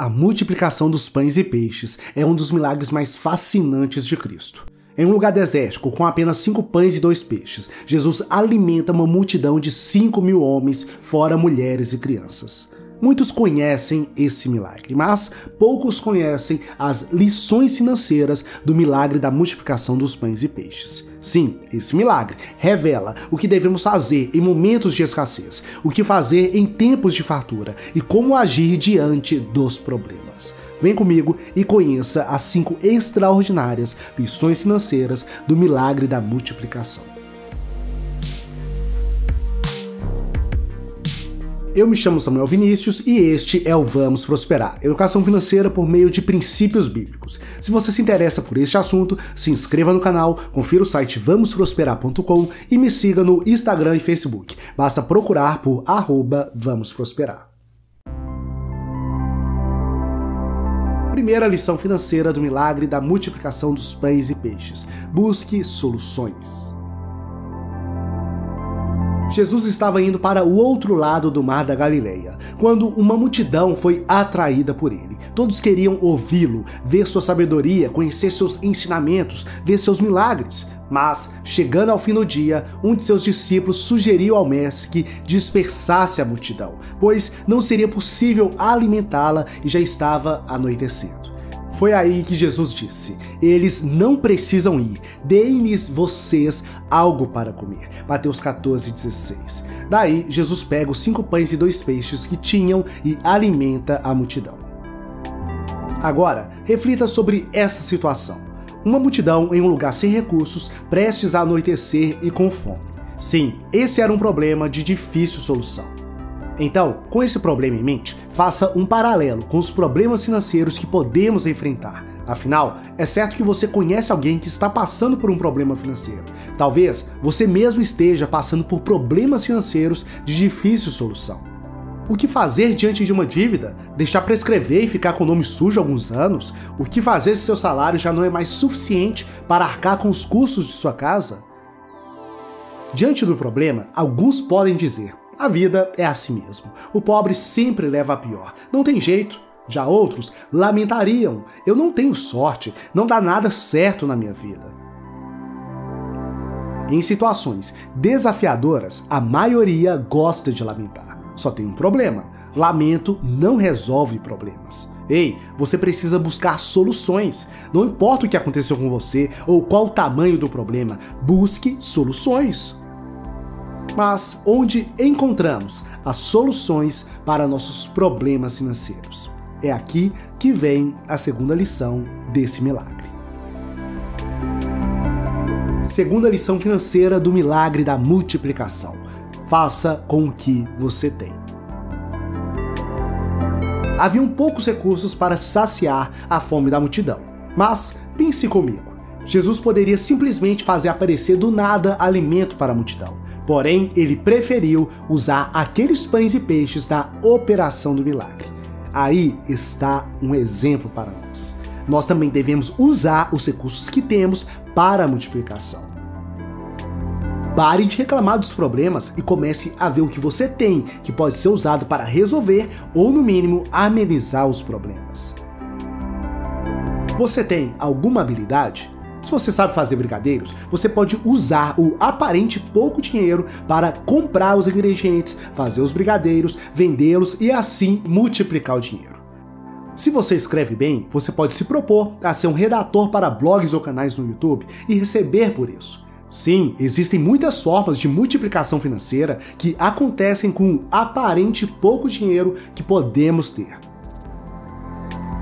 A multiplicação dos pães e peixes é um dos milagres mais fascinantes de Cristo. Em um lugar desértico, com apenas cinco pães e dois peixes, Jesus alimenta uma multidão de cinco mil homens, fora mulheres e crianças. Muitos conhecem esse milagre, mas poucos conhecem as lições financeiras do milagre da multiplicação dos pães e peixes. Sim, esse milagre revela o que devemos fazer em momentos de escassez, o que fazer em tempos de fartura e como agir diante dos problemas. Vem comigo e conheça as cinco extraordinárias lições financeiras do milagre da multiplicação. Eu me chamo Samuel Vinícius e este é o Vamos Prosperar, educação financeira por meio de princípios bíblicos. Se você se interessa por este assunto, se inscreva no canal, confira o site vamosprosperar.com e me siga no Instagram e Facebook. Basta procurar por arroba Vamos Prosperar. Primeira lição financeira do milagre da multiplicação dos pães e peixes. Busque soluções. Jesus estava indo para o outro lado do mar da Galileia, quando uma multidão foi atraída por ele. Todos queriam ouvi-lo, ver sua sabedoria, conhecer seus ensinamentos, ver seus milagres. Mas, chegando ao fim do dia, um de seus discípulos sugeriu ao mestre que dispersasse a multidão, pois não seria possível alimentá-la e já estava anoitecendo. Foi aí que Jesus disse: Eles não precisam ir, deem-lhes vocês algo para comer. Mateus 14, 16. Daí, Jesus pega os cinco pães e dois peixes que tinham e alimenta a multidão. Agora, reflita sobre essa situação. Uma multidão em um lugar sem recursos, prestes a anoitecer e com fome. Sim, esse era um problema de difícil solução. Então, com esse problema em mente, faça um paralelo com os problemas financeiros que podemos enfrentar. Afinal, é certo que você conhece alguém que está passando por um problema financeiro. Talvez você mesmo esteja passando por problemas financeiros de difícil solução. O que fazer diante de uma dívida? Deixar prescrever e ficar com o nome sujo alguns anos? O que fazer se seu salário já não é mais suficiente para arcar com os custos de sua casa? Diante do problema, alguns podem dizer: a vida é assim mesmo. O pobre sempre leva a pior. Não tem jeito. Já outros lamentariam: eu não tenho sorte, não dá nada certo na minha vida. Em situações desafiadoras, a maioria gosta de lamentar. Só tem um problema: lamento não resolve problemas. Ei, você precisa buscar soluções. Não importa o que aconteceu com você ou qual o tamanho do problema, busque soluções mas onde encontramos as soluções para nossos problemas financeiros. É aqui que vem a segunda lição desse milagre. Segunda lição financeira do milagre da multiplicação: faça com o que você tem. Haviam poucos recursos para saciar a fome da multidão, mas pense comigo. Jesus poderia simplesmente fazer aparecer do nada alimento para a multidão Porém, ele preferiu usar aqueles pães e peixes da operação do milagre. Aí está um exemplo para nós. Nós também devemos usar os recursos que temos para a multiplicação. Pare de reclamar dos problemas e comece a ver o que você tem que pode ser usado para resolver ou, no mínimo, amenizar os problemas. Você tem alguma habilidade? Se você sabe fazer brigadeiros, você pode usar o aparente pouco dinheiro para comprar os ingredientes, fazer os brigadeiros, vendê-los e assim multiplicar o dinheiro. Se você escreve bem, você pode se propor a ser um redator para blogs ou canais no YouTube e receber por isso. Sim, existem muitas formas de multiplicação financeira que acontecem com o aparente pouco dinheiro que podemos ter.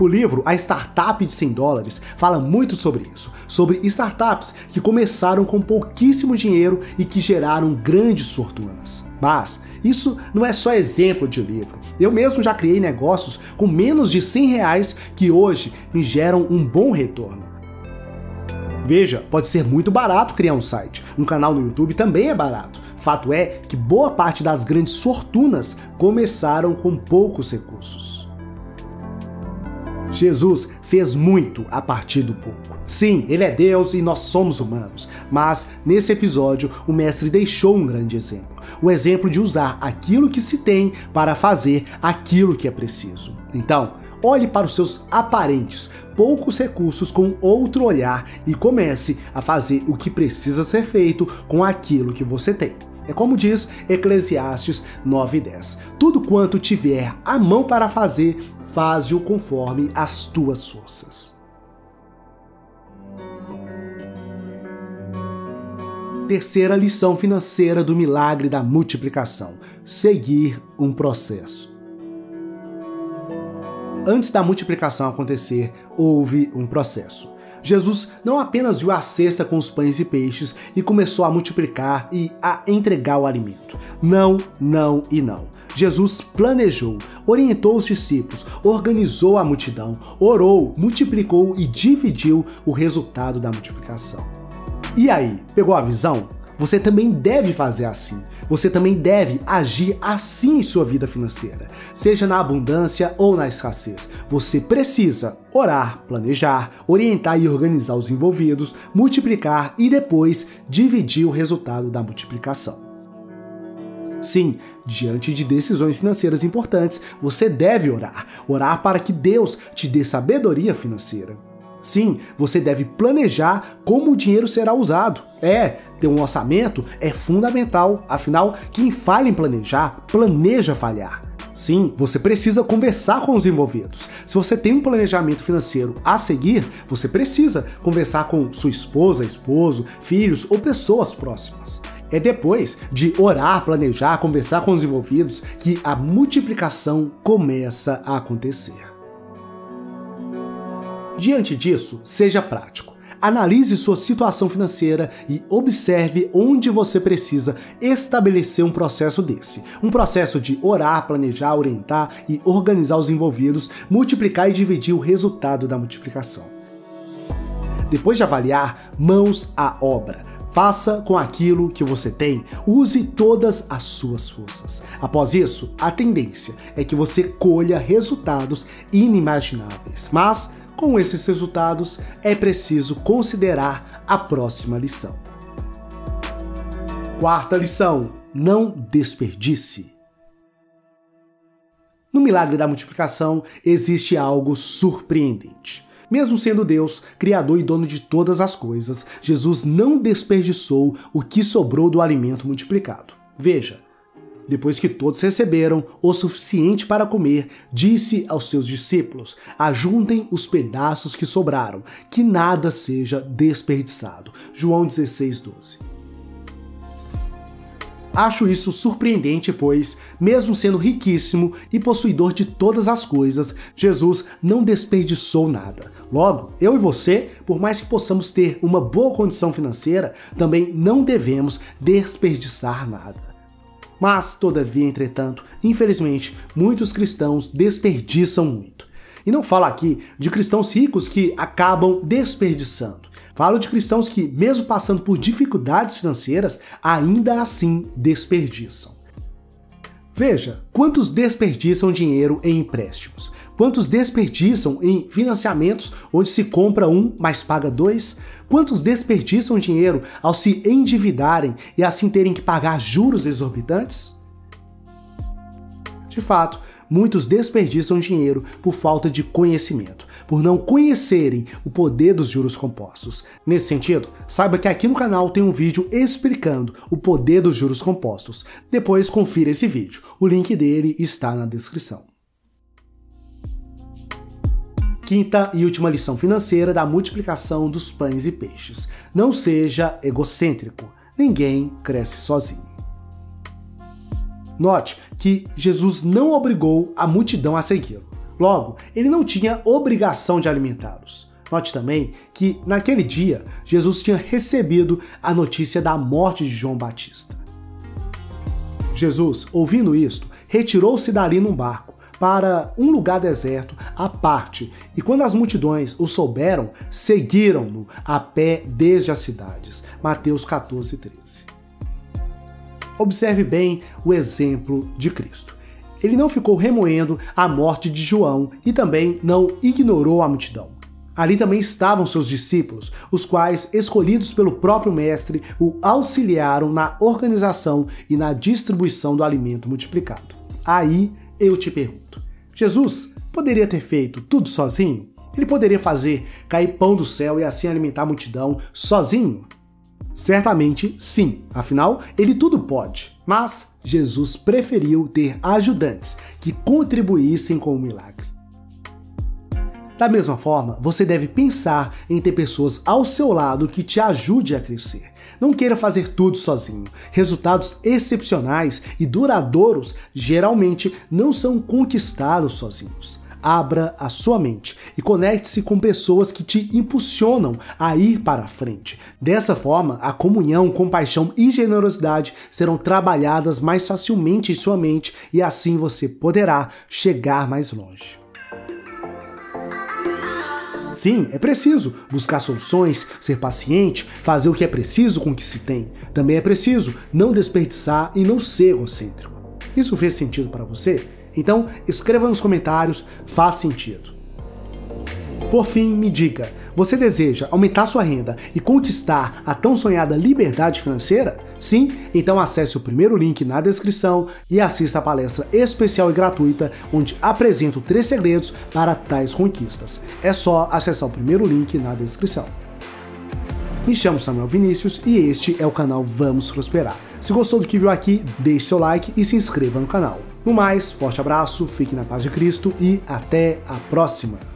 O livro A Startup de 100 dólares fala muito sobre isso, sobre startups que começaram com pouquíssimo dinheiro e que geraram grandes fortunas. Mas isso não é só exemplo de livro. Eu mesmo já criei negócios com menos de 100 reais que hoje me geram um bom retorno. Veja, pode ser muito barato criar um site. Um canal no YouTube também é barato. Fato é que boa parte das grandes fortunas começaram com poucos recursos. Jesus fez muito a partir do pouco. Sim, ele é Deus e nós somos humanos, mas nesse episódio o mestre deixou um grande exemplo. O exemplo de usar aquilo que se tem para fazer aquilo que é preciso. Então, olhe para os seus aparentes poucos recursos com outro olhar e comece a fazer o que precisa ser feito com aquilo que você tem. É como diz Eclesiastes 9:10. Tudo quanto tiver a mão para fazer, faze-o conforme as tuas forças. Terceira lição financeira do milagre da multiplicação: seguir um processo. Antes da multiplicação acontecer, houve um processo. Jesus não apenas viu a cesta com os pães e peixes e começou a multiplicar e a entregar o alimento. Não, não e não. Jesus planejou, orientou os discípulos, organizou a multidão, orou, multiplicou e dividiu o resultado da multiplicação. E aí, pegou a visão? Você também deve fazer assim. Você também deve agir assim em sua vida financeira, seja na abundância ou na escassez. Você precisa orar, planejar, orientar e organizar os envolvidos, multiplicar e depois dividir o resultado da multiplicação. Sim, diante de decisões financeiras importantes, você deve orar. Orar para que Deus te dê sabedoria financeira. Sim, você deve planejar como o dinheiro será usado. É, ter um orçamento é fundamental, afinal, quem falha em planejar, planeja falhar. Sim, você precisa conversar com os envolvidos. Se você tem um planejamento financeiro a seguir, você precisa conversar com sua esposa, esposo, filhos ou pessoas próximas. É depois de orar, planejar, conversar com os envolvidos que a multiplicação começa a acontecer. Diante disso, seja prático. Analise sua situação financeira e observe onde você precisa estabelecer um processo desse. Um processo de orar, planejar, orientar e organizar os envolvidos, multiplicar e dividir o resultado da multiplicação. Depois de avaliar, mãos à obra. Faça com aquilo que você tem, use todas as suas forças. Após isso, a tendência é que você colha resultados inimagináveis. Mas com esses resultados, é preciso considerar a próxima lição. Quarta lição: não desperdice. No milagre da multiplicação existe algo surpreendente. Mesmo sendo Deus, Criador e dono de todas as coisas, Jesus não desperdiçou o que sobrou do alimento multiplicado. Veja, depois que todos receberam o suficiente para comer, disse aos seus discípulos: Ajuntem os pedaços que sobraram, que nada seja desperdiçado. João 16, 12. Acho isso surpreendente, pois, mesmo sendo riquíssimo e possuidor de todas as coisas, Jesus não desperdiçou nada. Logo, eu e você, por mais que possamos ter uma boa condição financeira, também não devemos desperdiçar nada. Mas, todavia, entretanto, infelizmente, muitos cristãos desperdiçam muito. E não falo aqui de cristãos ricos que acabam desperdiçando. Falo de cristãos que, mesmo passando por dificuldades financeiras, ainda assim desperdiçam. Veja quantos desperdiçam dinheiro em empréstimos, Quantos desperdiçam em financiamentos onde se compra um, mas paga dois? Quantos desperdiçam dinheiro ao se endividarem e assim terem que pagar juros exorbitantes? De fato, muitos desperdiçam dinheiro por falta de conhecimento, por não conhecerem o poder dos juros compostos. Nesse sentido, saiba que aqui no canal tem um vídeo explicando o poder dos juros compostos. Depois confira esse vídeo, o link dele está na descrição. Quinta e última lição financeira da multiplicação dos pães e peixes. Não seja egocêntrico. Ninguém cresce sozinho. Note que Jesus não obrigou a multidão a segui-lo. Logo, ele não tinha obrigação de alimentá-los. Note também que, naquele dia, Jesus tinha recebido a notícia da morte de João Batista. Jesus, ouvindo isto, retirou-se dali num barco para um lugar deserto à parte, e quando as multidões o souberam, seguiram-no a pé desde as cidades. Mateus 14, 13. Observe bem o exemplo de Cristo. Ele não ficou remoendo a morte de João e também não ignorou a multidão. Ali também estavam seus discípulos, os quais, escolhidos pelo próprio Mestre, o auxiliaram na organização e na distribuição do alimento multiplicado. Aí eu te pergunto: Jesus poderia ter feito tudo sozinho? Ele poderia fazer cair pão do céu e assim alimentar a multidão sozinho? Certamente sim, afinal, ele tudo pode. Mas Jesus preferiu ter ajudantes que contribuíssem com o milagre. Da mesma forma, você deve pensar em ter pessoas ao seu lado que te ajude a crescer. Não queira fazer tudo sozinho. Resultados excepcionais e duradouros geralmente não são conquistados sozinhos. Abra a sua mente e conecte-se com pessoas que te impulsionam a ir para a frente. Dessa forma, a comunhão, compaixão e generosidade serão trabalhadas mais facilmente em sua mente e assim você poderá chegar mais longe. Sim, é preciso buscar soluções, ser paciente, fazer o que é preciso com o que se tem. Também é preciso não desperdiçar e não ser egocêntrico. Isso fez sentido para você? Então, escreva nos comentários, faz sentido. Por fim, me diga, você deseja aumentar sua renda e conquistar a tão sonhada liberdade financeira? Sim? Então acesse o primeiro link na descrição e assista a palestra especial e gratuita onde apresento três segredos para tais conquistas. É só acessar o primeiro link na descrição. Me chamo Samuel Vinícius e este é o canal Vamos Prosperar. Se gostou do que viu aqui, deixe seu like e se inscreva no canal. No mais, forte abraço, fique na paz de Cristo e até a próxima!